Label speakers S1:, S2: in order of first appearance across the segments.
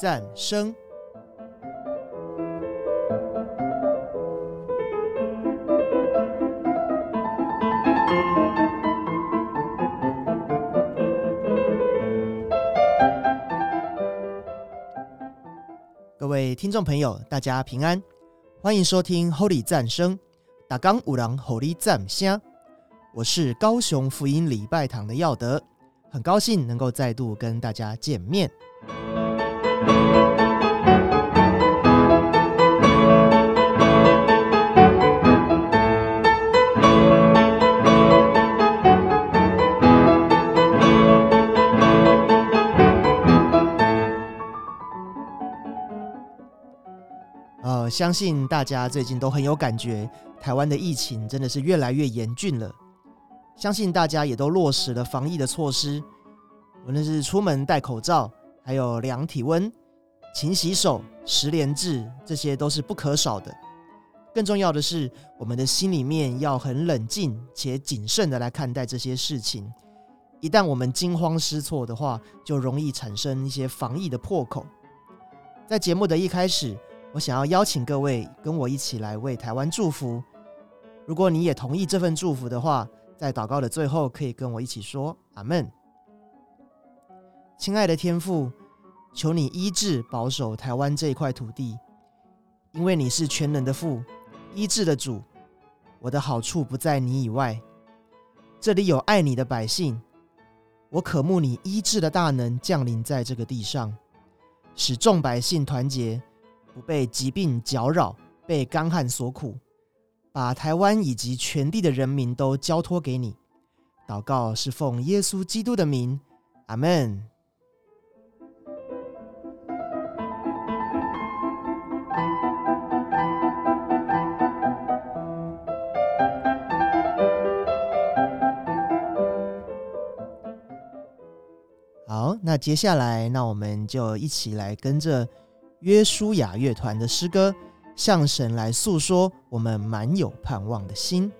S1: 赞声。各位听众朋友，大家平安，欢迎收听 Holy 赞声，打刚五郎 Holy 赞声。我是高雄福音礼拜堂的耀德，很高兴能够再度跟大家见面。相信大家最近都很有感觉，台湾的疫情真的是越来越严峻了。相信大家也都落实了防疫的措施，无论是出门戴口罩，还有量体温、勤洗手、十连制，这些都是不可少的。更重要的是，我们的心里面要很冷静且谨慎的来看待这些事情。一旦我们惊慌失措的话，就容易产生一些防疫的破口。在节目的一开始，我想要邀请各位跟我一起来为台湾祝福。如果你也同意这份祝福的话，在祷告的最后，可以跟我一起说阿门。亲爱的天父，求你医治保守台湾这一块土地，因为你是全能的父，医治的主。我的好处不在你以外，这里有爱你的百姓，我渴慕你医治的大能降临在这个地上，使众百姓团结，不被疾病搅扰，被干旱所苦。把台湾以及全地的人民都交托给你，祷告是奉耶稣基督的名，阿门。好，那接下来，那我们就一起来跟着约书亚乐团的诗歌。向神来诉说我们满有盼望的心。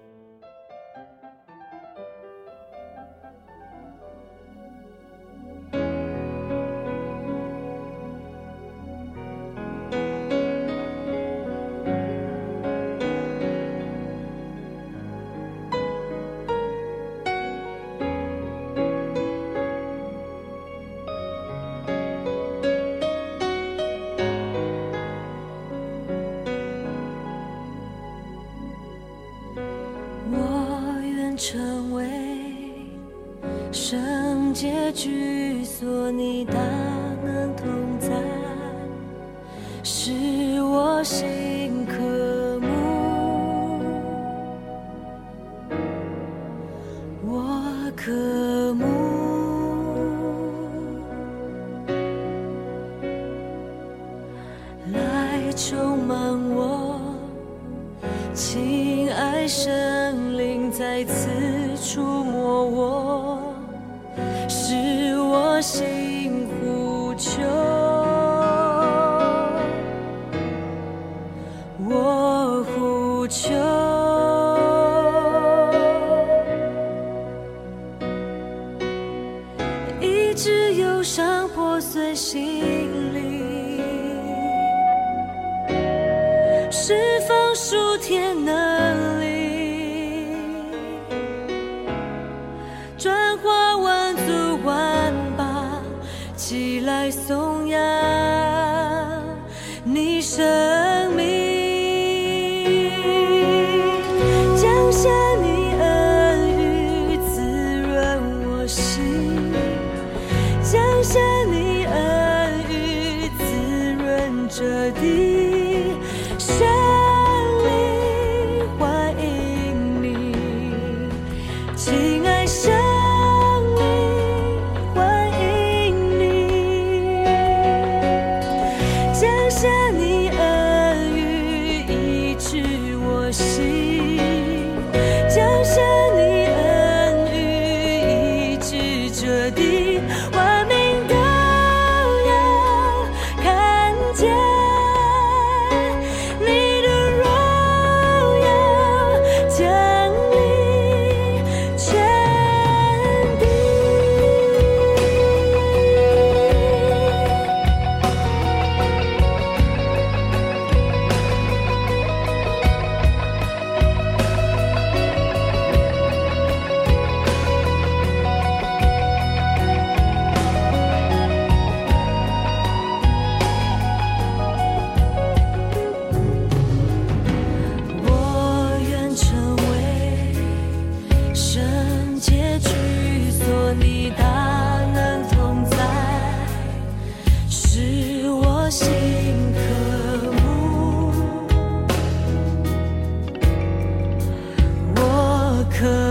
S1: could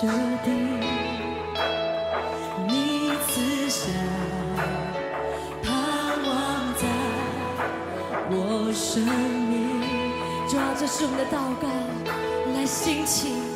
S1: 彻底，你慈祥，盼望在我生命，抓
S2: 着神的祷告来兴起。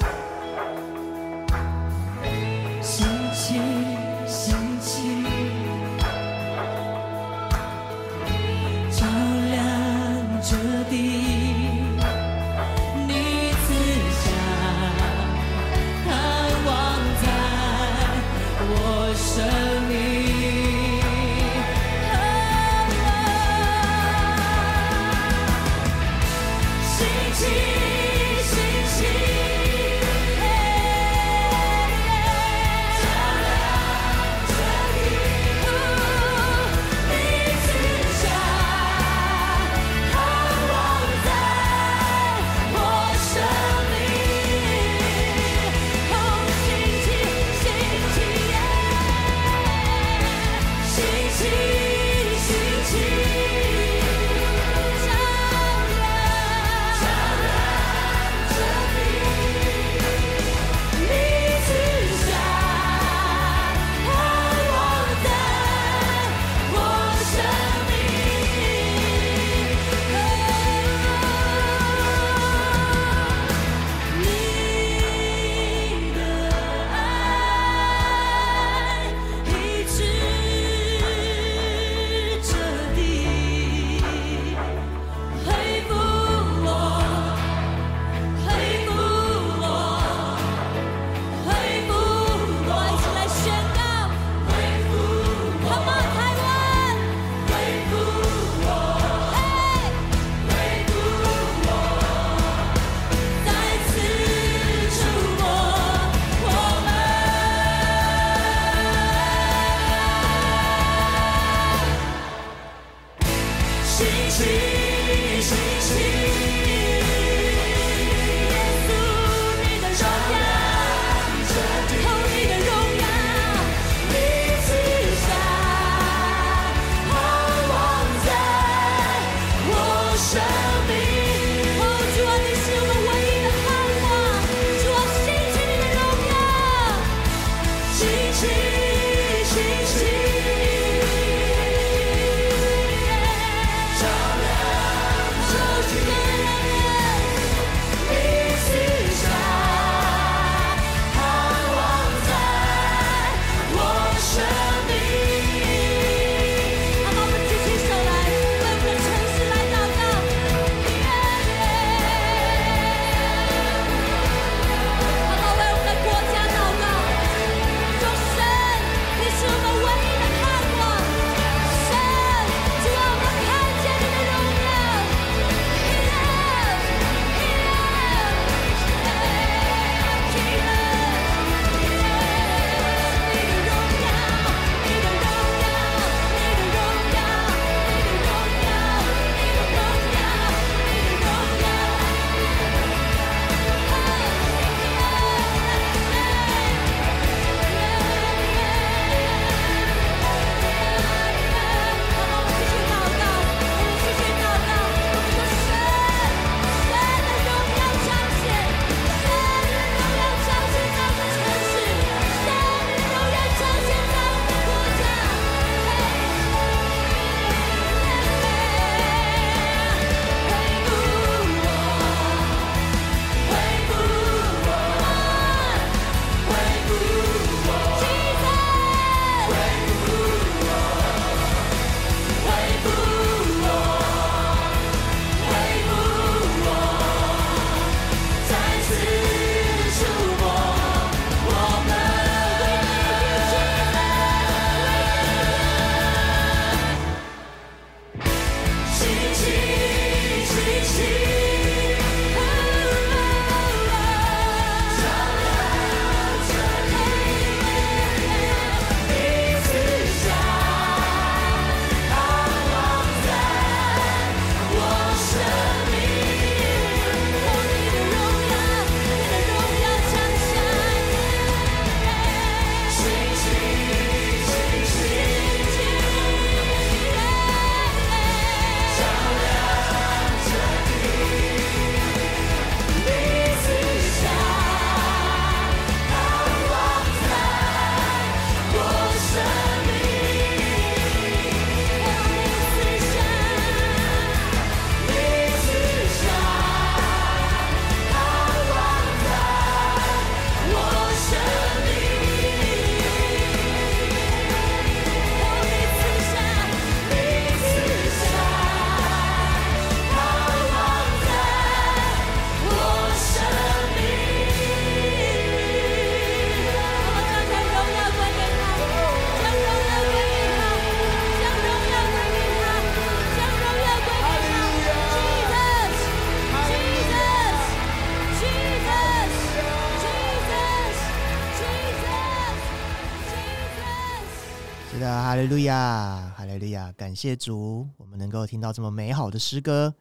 S2: 感谢主，我们能够听到这么美好的诗歌。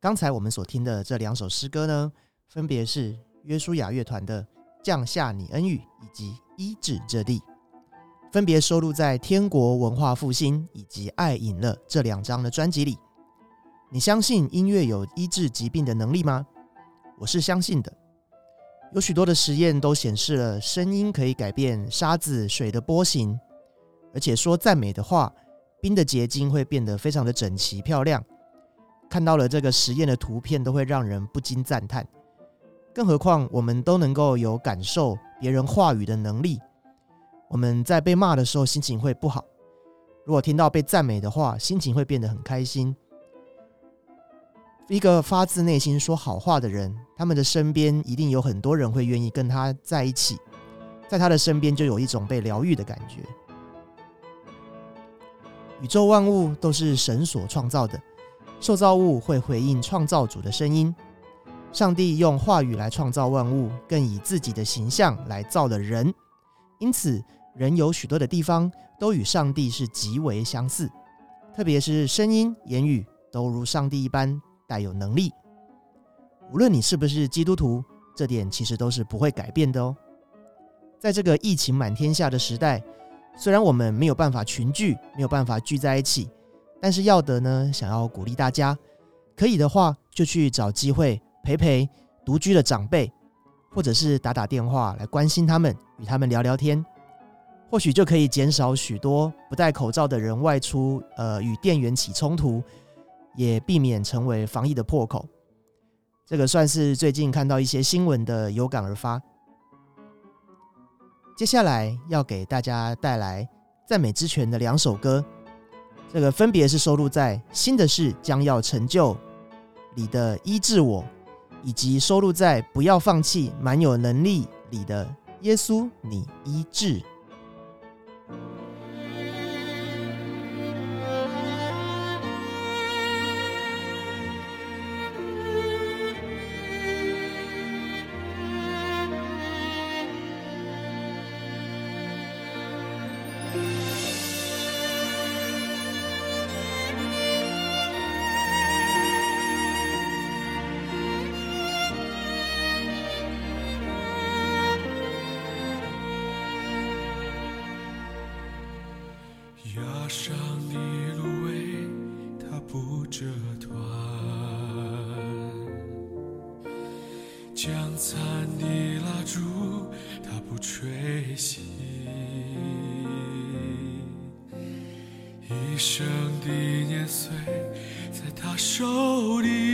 S2: 刚才我们所听的这两首诗歌呢，分别是约书亚乐团的《降下你恩雨》以及《医治这地》，分别收录在《天国文化复兴》以及《爱隐乐》这两张的专辑里。你相信音乐有医治疾病的能力吗？我是相信的。有许多的实验都显示了声音可以改变沙子、水的波形。而且说赞美的话，冰的结晶会变得非常的整齐漂亮。看到了这个实验的图片，都会让人不禁赞叹。更何况我们都能够有感受别人话语的能力。我们在被骂的时候，心情会不好；如果听到被赞美的话，心情会变得很开心。一个发自内心说好话的人，他们的身边一定有很多人会愿意跟他在一起，在他的身边就有一种被疗愈的感觉。宇宙万物都是神所创造的，受造物会回应创造主的声音。上帝用话语来创造万物，更以自己的形象来造了人。因此，人有许多的地方都与上帝是极为相似，特别是声音、言语都如上帝一般带有能力。无论你是不是基督徒，这点其实都是不会改变的哦。在这个疫情满天下的时代。虽然我们没有办法群聚，没有办法聚在一起，但是耀德呢，想要鼓励大家，可以的话就去找机会陪陪独居的长辈，或者是打打电话来关心他们，与他们聊聊天，或许就可以减少许多不戴口罩的人外出，呃，与店员起冲突，也避免成为防疫的破口。这个算是最近看到一些新闻的有感而发。接下来要给大家带来赞美之泉的两首歌，这个分别是收录在《新的事将要成就》里的“医治我”，以及收录在《不要放弃，蛮有能力》里的“耶稣，你医治”。
S3: 手里。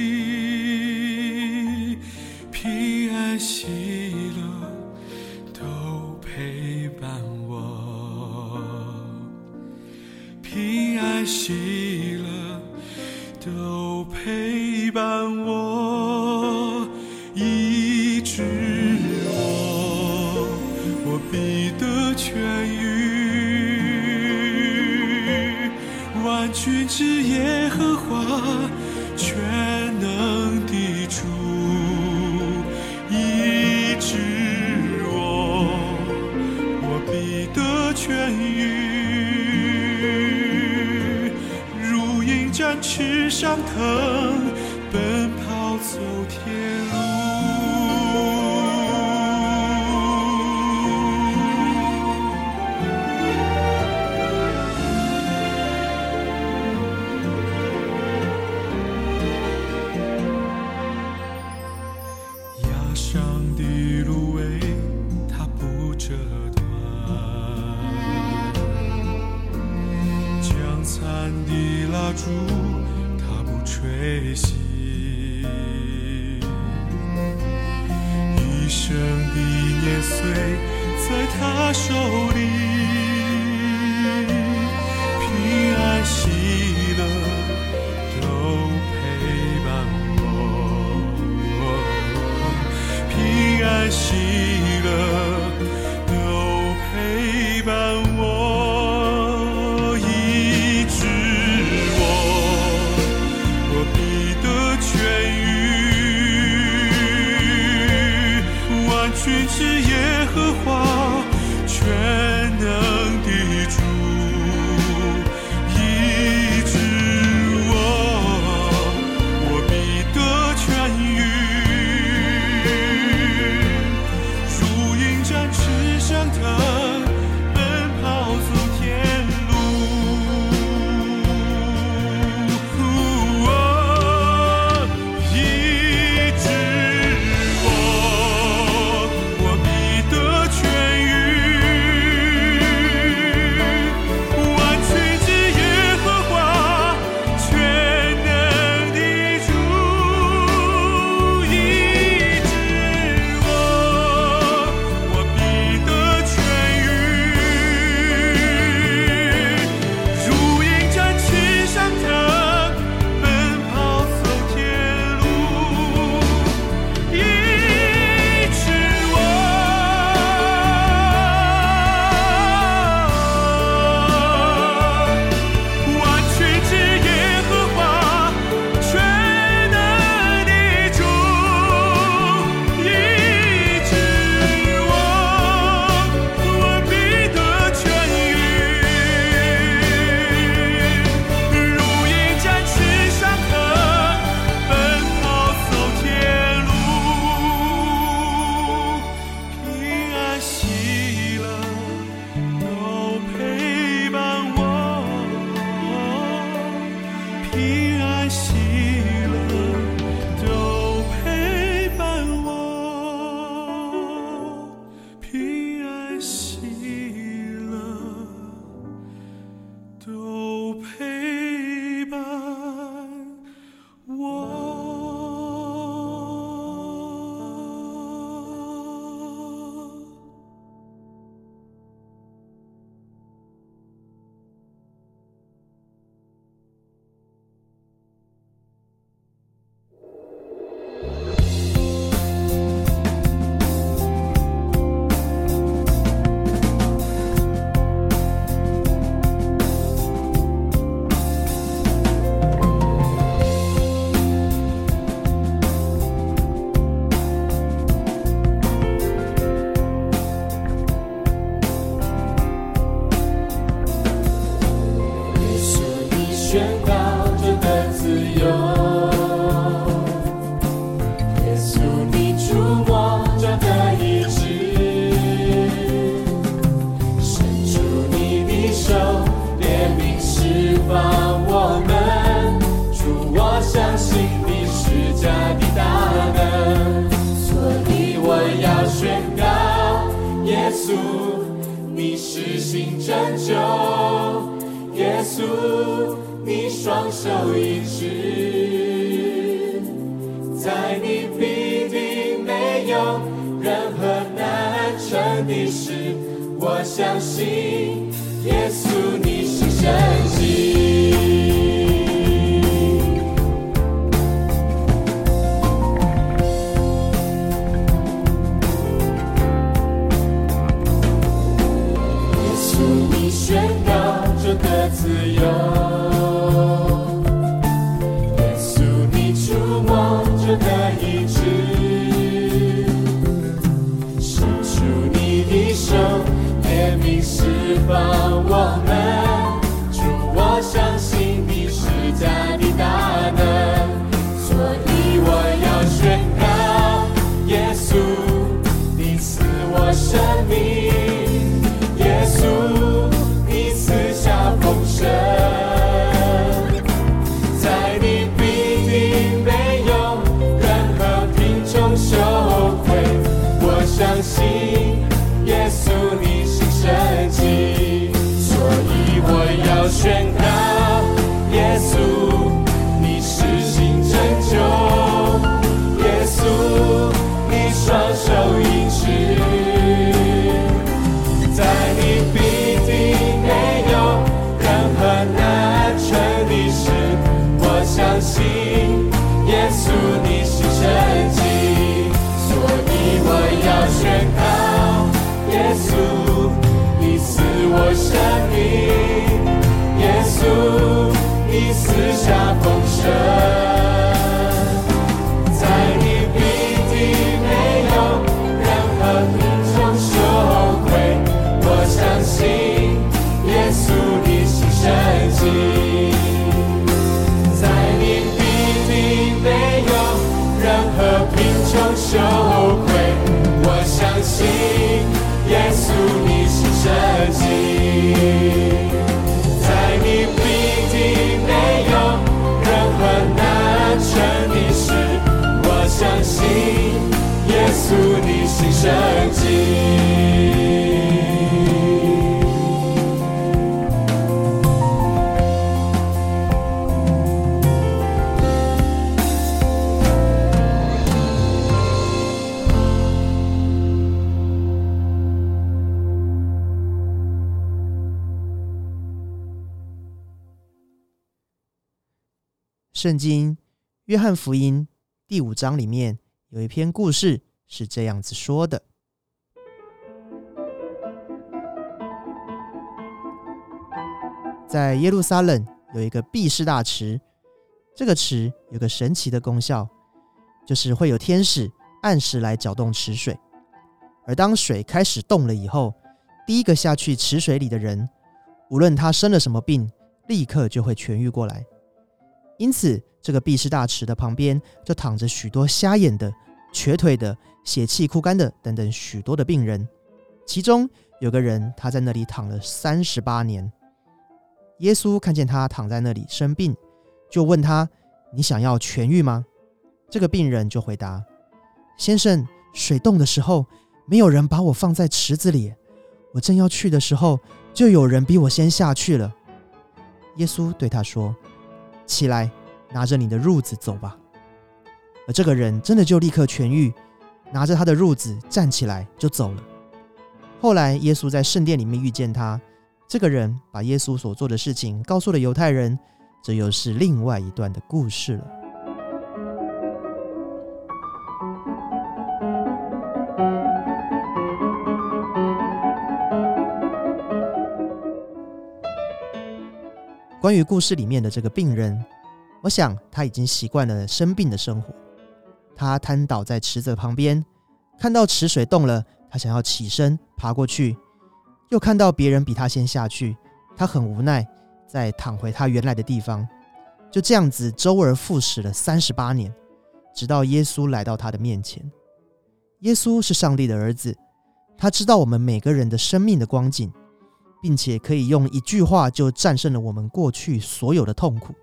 S3: 宣告。要宣告：耶稣你赐我生命，耶稣你赐下丰盛，稣你是神迹。
S2: 圣经《约翰福音》第五章里面有一篇故事是这样子说的：在耶路撒冷有一个毕士大池，这个池有个神奇的功效，就是会有天使按时来搅动池水，而当水开始动了以后，第一个下去池水里的人，无论他生了什么病，立刻就会痊愈过来。因此，这个毕士大池的旁边就躺着许多瞎眼的、瘸腿的、血气枯干的等等许多的病人。其中有个人，他在那里躺了三十八年。耶稣看见他躺在那里生病，就问他：“你想要痊愈吗？”这个病人就回答：“先生，水冻的时候，没有人把我放在池子里，我正要去的时候，就有人比我先下去了。”耶稣对他说：“起来，拿着你的褥子走吧。”而这个人真的就立刻痊愈，拿着他的褥子站起来就走了。后来，耶稣在圣殿里面遇见他，这个人把耶稣所做的事情告诉了犹太人，这又是另外一段的故事了。关于故事里面的这个病人，我想他已经习惯了生病的生活。他瘫倒在池子旁边，看到池水动了，他想要起身爬过去，又看到别人比他先下去，他很无奈，再躺回他原来的地方。就这样子周而复始了三十八年，直到耶稣来到他的面前。耶稣是上帝的儿子，他知道我们每个人的生命的光景。并且可以用一句话就战胜了我们过去所有的痛苦。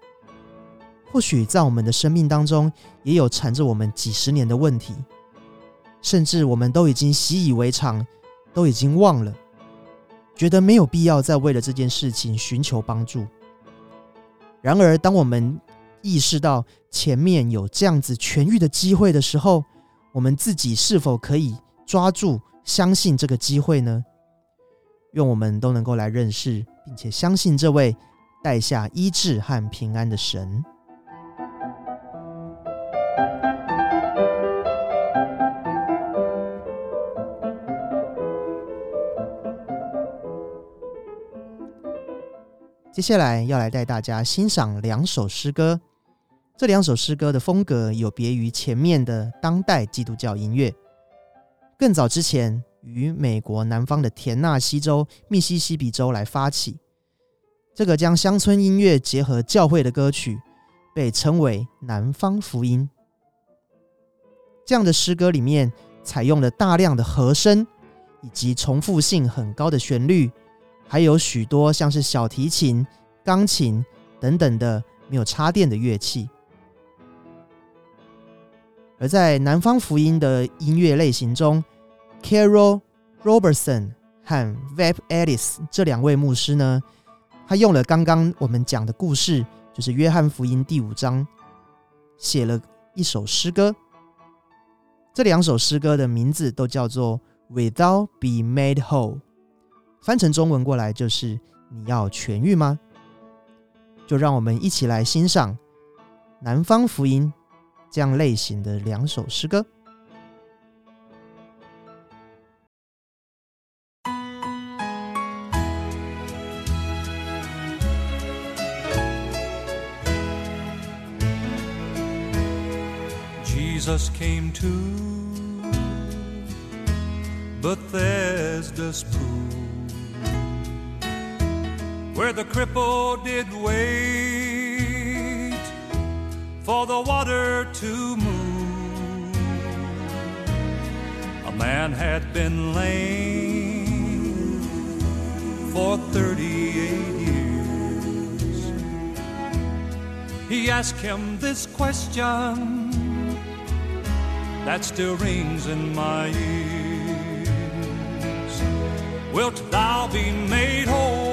S2: 或许在我们的生命当中也有缠着我们几十年的问题甚至我们都已经习以为常都已经忘了觉得没有必要再为了这件事情寻求帮助。然而当我们意识到前面有这样子痊愈的机会的时候我们自己是否可以抓住相信这个机会呢？愿我们都能够来认识并且相信这位带下医治和平安的神。接下来要来带大家欣赏两首诗歌，这两首诗歌的风格有别于前面的当代基督教音乐，更早之前于美国南方的田纳西州密西西比州来发起，这个将乡村音乐结合教会的歌曲被称为南方福音。这样的诗歌里面采用了大量的和声以及重复性很高的旋律。还有许多像是小提琴、钢琴等等的没有插电的乐器。而在南方福音的音乐类型中，Carol Robertson 和 Vap Ellis 这两位牧师呢，他用了刚刚我们讲的故事，就是约翰福音第五章，写了一首诗歌。这两首诗歌的名字都叫做《Without Be Made Whole》。翻成中文过来就是你要痊愈吗？就让我们一起来欣赏南方福音这样类型的两首诗歌。
S4: Jesus came to but there's pool where the cripple did wait for the water to move. A man had been lame for 38 years. He asked him this question that still rings in my ears Wilt thou be made whole?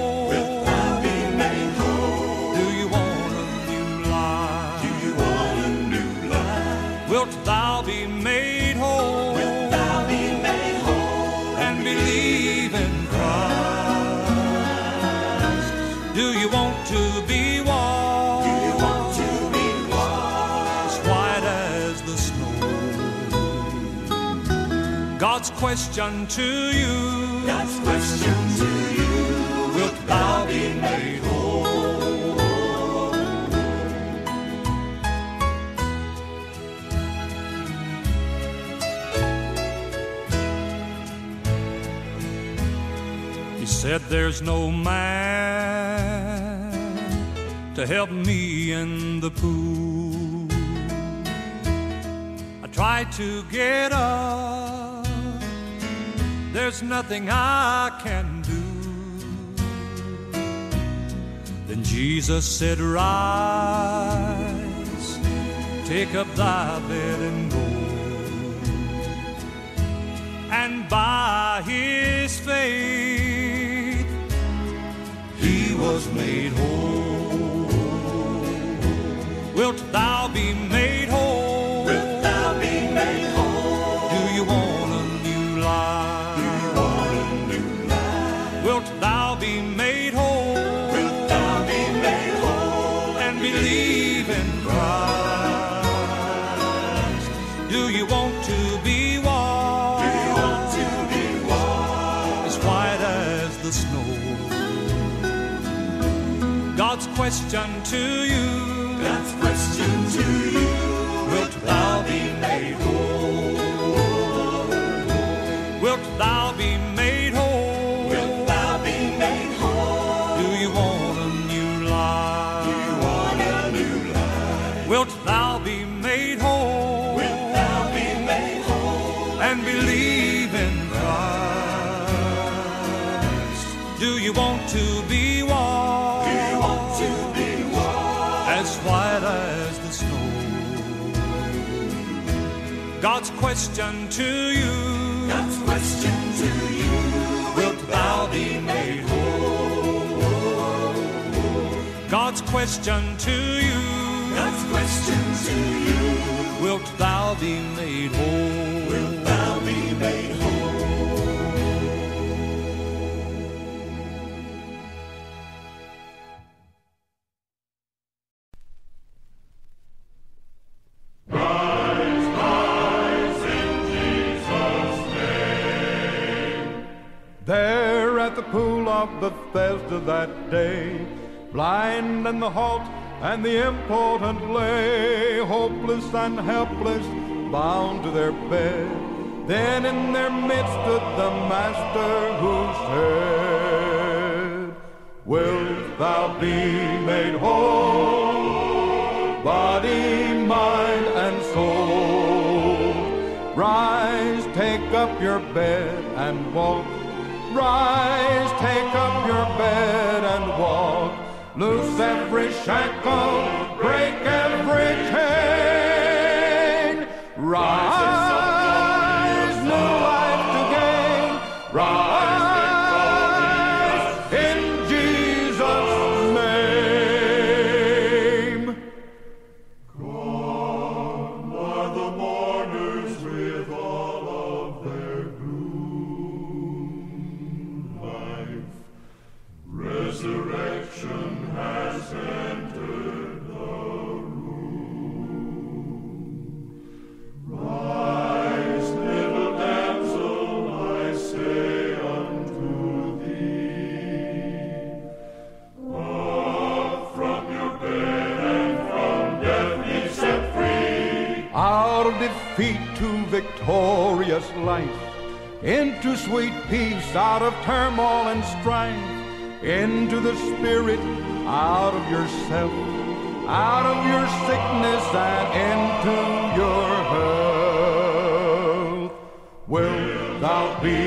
S4: question to you.
S5: God's question to you.
S4: Wilt thou be made whole? He said, There's no man to help me in the pool. I tried to get up there's nothing I can do. Then Jesus said, Rise, take up thy bed and go. And by his faith, he was made whole. Wilt thou to
S5: you.
S4: God's question to you. Wilt thou be made whole? Wilt thou be made whole?
S5: Wilt thou be made whole?
S4: Do you want a new life?
S5: Do you want a new life?
S4: Wilt thou be made whole?
S5: Wilt thou be made whole?
S4: And believe in Christ. Do you want to God's question to you.
S5: God's question to you.
S4: Wilt thou be made whole? God's question to you.
S5: God's question to you.
S4: Wilt thou be made whole? That day. Blind and the halt and the impotent lay, hopeless and helpless, bound to their bed. Then in their midst stood the Master who said, Wilt thou be made whole, body, mind, and soul? Rise, take up your bed and walk. Rise, take up your bed and walk. Loose every shackle, break every chain. Rise, victorious life, into sweet peace, out of turmoil and strife, into the spirit, out of yourself, out of your sickness and into your health. Will thou be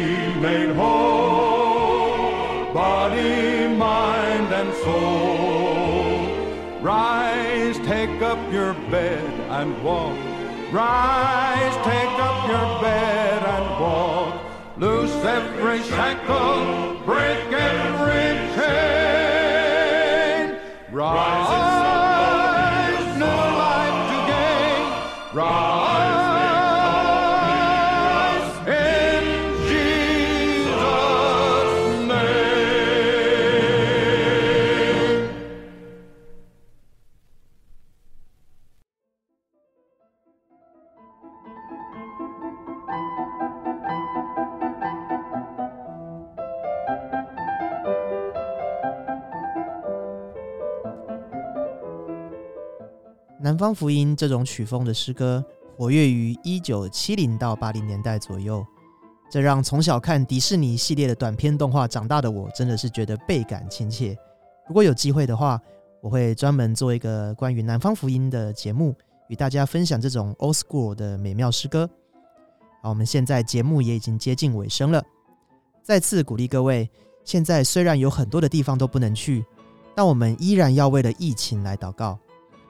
S4: made whole, body, mind, and soul? Rise, take up your bed and walk. Rise, take up your bed and walk. Loose every shackle, break
S2: 南方福音这种曲风的诗歌，活跃于一九七零到八零年代左右。这让从小看迪士尼系列的短片动画长大的我，真的是觉得倍感亲切。如果有机会的话，我会专门做一个关于南方福音的节目，与大家分享这种 old school 的美妙诗歌。好，我们现在节目也已经接近尾声了，再次鼓励各位，现在虽然有很多的地方都不能去，但我们依然要为了疫情来祷告。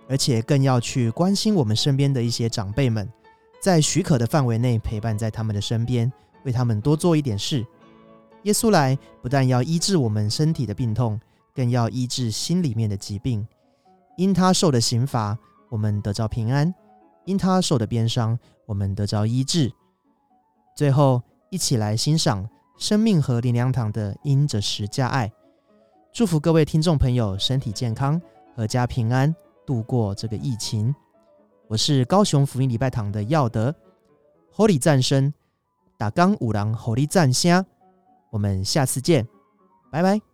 S2: 而且更要去关心我们身边的一些长辈们，在许可的范围内陪伴在他们的身边，为他们多做一点事。耶稣来不但要医治我们身体的病痛，更要医治心里面的疾病。因他受的刑罚，我们得着平安；因他受的鞭伤，我们得着医治。最后，一起来欣赏生命和灵粮堂的《因着十架爱》，祝福各位听众朋友身体健康，阖家平安。度过这个疫情，我是高雄福音礼拜堂的耀德，Holy 战声，打刚五郎 Holy 战虾，我们下次见，拜拜。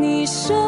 S1: 你说